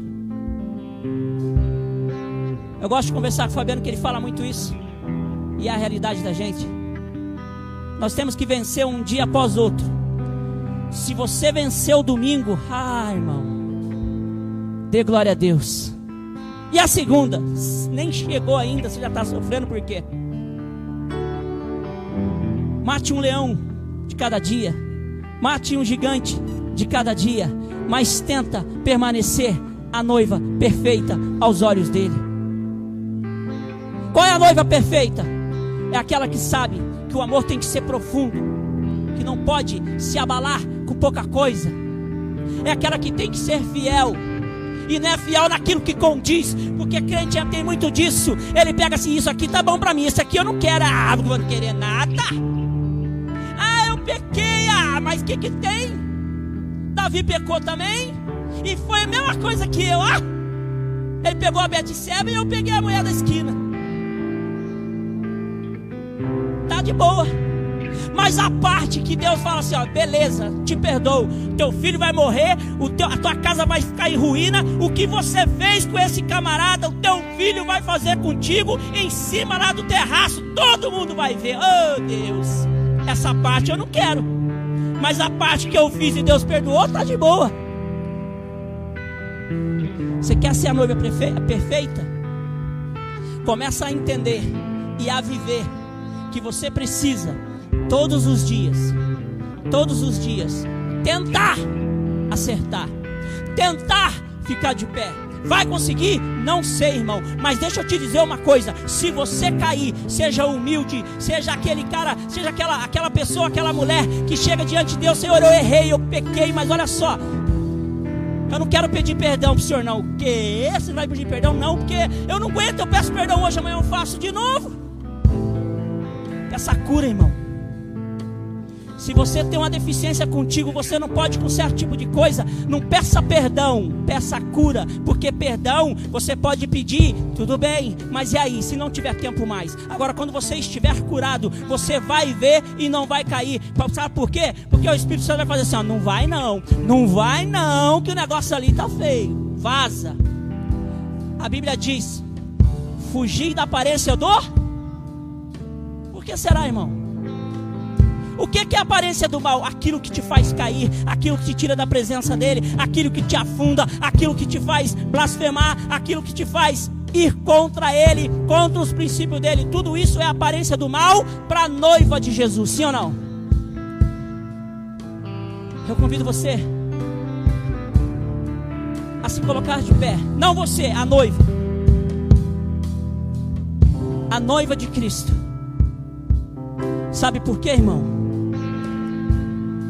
Eu gosto de conversar com o Fabiano, que ele fala muito isso. E é a realidade da gente. Nós temos que vencer um dia após outro. Se você venceu o domingo, ah, irmão, dê glória a Deus. E a segunda, nem chegou ainda, você já está sofrendo por quê? Mate um leão de cada dia, mate um gigante de cada dia, mas tenta permanecer a noiva perfeita aos olhos dele. Qual é a noiva perfeita? É aquela que sabe que o amor tem que ser profundo, que não pode se abalar com pouca coisa. É aquela que tem que ser fiel e não é fiel naquilo que condiz, porque crente já tem muito disso. Ele pega assim: Isso aqui tá bom para mim, isso aqui eu não quero, ah, não vou querer nada. Pequei, ah, mas o que que tem? Davi pecou também, e foi a mesma coisa que eu, ah. Ele pegou a Betseba e eu peguei a mulher da esquina. Tá de boa. Mas a parte que Deus fala assim, ó, beleza, te perdoo, teu filho vai morrer, o teu, a tua casa vai ficar em ruína, o que você fez com esse camarada, o teu filho vai fazer contigo em cima lá do terraço, todo mundo vai ver. Oh Deus, essa parte eu não quero. Mas a parte que eu fiz e Deus perdoou, tá de boa. Você quer ser a noiva perfeita? Começa a entender e a viver que você precisa todos os dias, todos os dias, tentar acertar, tentar ficar de pé. Vai conseguir? Não sei, irmão. Mas deixa eu te dizer uma coisa: se você cair, seja humilde, seja aquele cara, seja aquela, aquela pessoa, aquela mulher que chega diante de Deus, Senhor, eu errei, eu pequei, mas olha só. Eu não quero pedir perdão para o senhor, não. O quê? Você vai pedir perdão? Não, porque eu não aguento, eu peço perdão hoje, amanhã eu faço de novo. Essa cura, irmão. Se você tem uma deficiência contigo, você não pode com certo tipo de coisa, não peça perdão, peça cura, porque perdão você pode pedir, tudo bem, mas e aí, se não tiver tempo mais? Agora, quando você estiver curado, você vai ver e não vai cair. Sabe por quê? Porque o Espírito Santo vai fazer assim: ó, não vai não, não vai não, que o negócio ali tá feio, vaza. A Bíblia diz: fugir da aparência do. Por que será, irmão? O que é a aparência do mal? Aquilo que te faz cair, aquilo que te tira da presença dele, aquilo que te afunda, aquilo que te faz blasfemar, aquilo que te faz ir contra ele, contra os princípios dele. Tudo isso é a aparência do mal para a noiva de Jesus, sim ou não? Eu convido você a se colocar de pé. Não você, a noiva. A noiva de Cristo. Sabe por quê, irmão?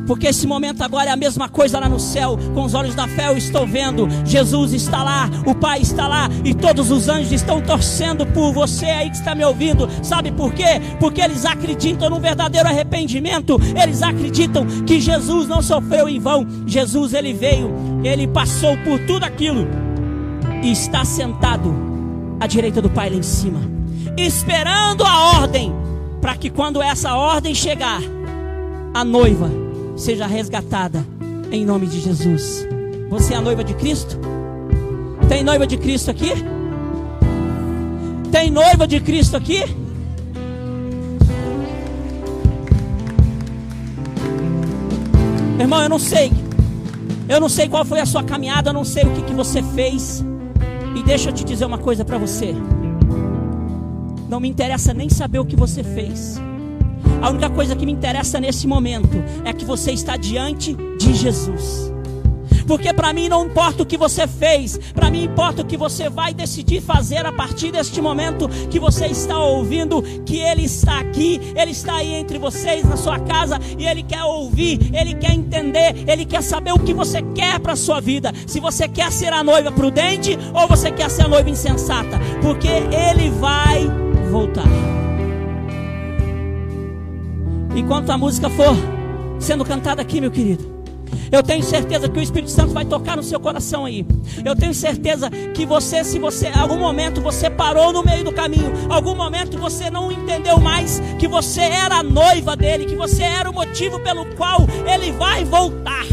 Porque esse momento agora é a mesma coisa lá no céu. Com os olhos da fé eu estou vendo. Jesus está lá, o Pai está lá e todos os anjos estão torcendo por você aí que está me ouvindo. Sabe por quê? Porque eles acreditam no verdadeiro arrependimento. Eles acreditam que Jesus não sofreu em vão. Jesus ele veio, ele passou por tudo aquilo e está sentado à direita do Pai lá em cima, esperando a ordem para que quando essa ordem chegar, a noiva seja resgatada em nome de Jesus. Você é a noiva de Cristo? Tem noiva de Cristo aqui? Tem noiva de Cristo aqui? Irmão, eu não sei. Eu não sei qual foi a sua caminhada, eu não sei o que, que você fez. E deixa eu te dizer uma coisa para você. Não me interessa nem saber o que você fez. A única coisa que me interessa nesse momento é que você está diante de Jesus. Porque para mim não importa o que você fez, para mim importa o que você vai decidir fazer a partir deste momento que você está ouvindo que Ele está aqui, Ele está aí entre vocês na sua casa e Ele quer ouvir, Ele quer entender, Ele quer saber o que você quer para a sua vida. Se você quer ser a noiva prudente ou você quer ser a noiva insensata, porque Ele vai voltar. Enquanto a música for sendo cantada aqui, meu querido, eu tenho certeza que o Espírito Santo vai tocar no seu coração aí. Eu tenho certeza que você, se você, algum momento você parou no meio do caminho, algum momento você não entendeu mais que você era a noiva dele, que você era o motivo pelo qual ele vai voltar.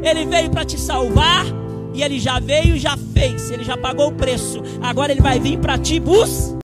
Ele veio para te salvar e ele já veio já fez. Ele já pagou o preço. Agora ele vai vir para te buscar.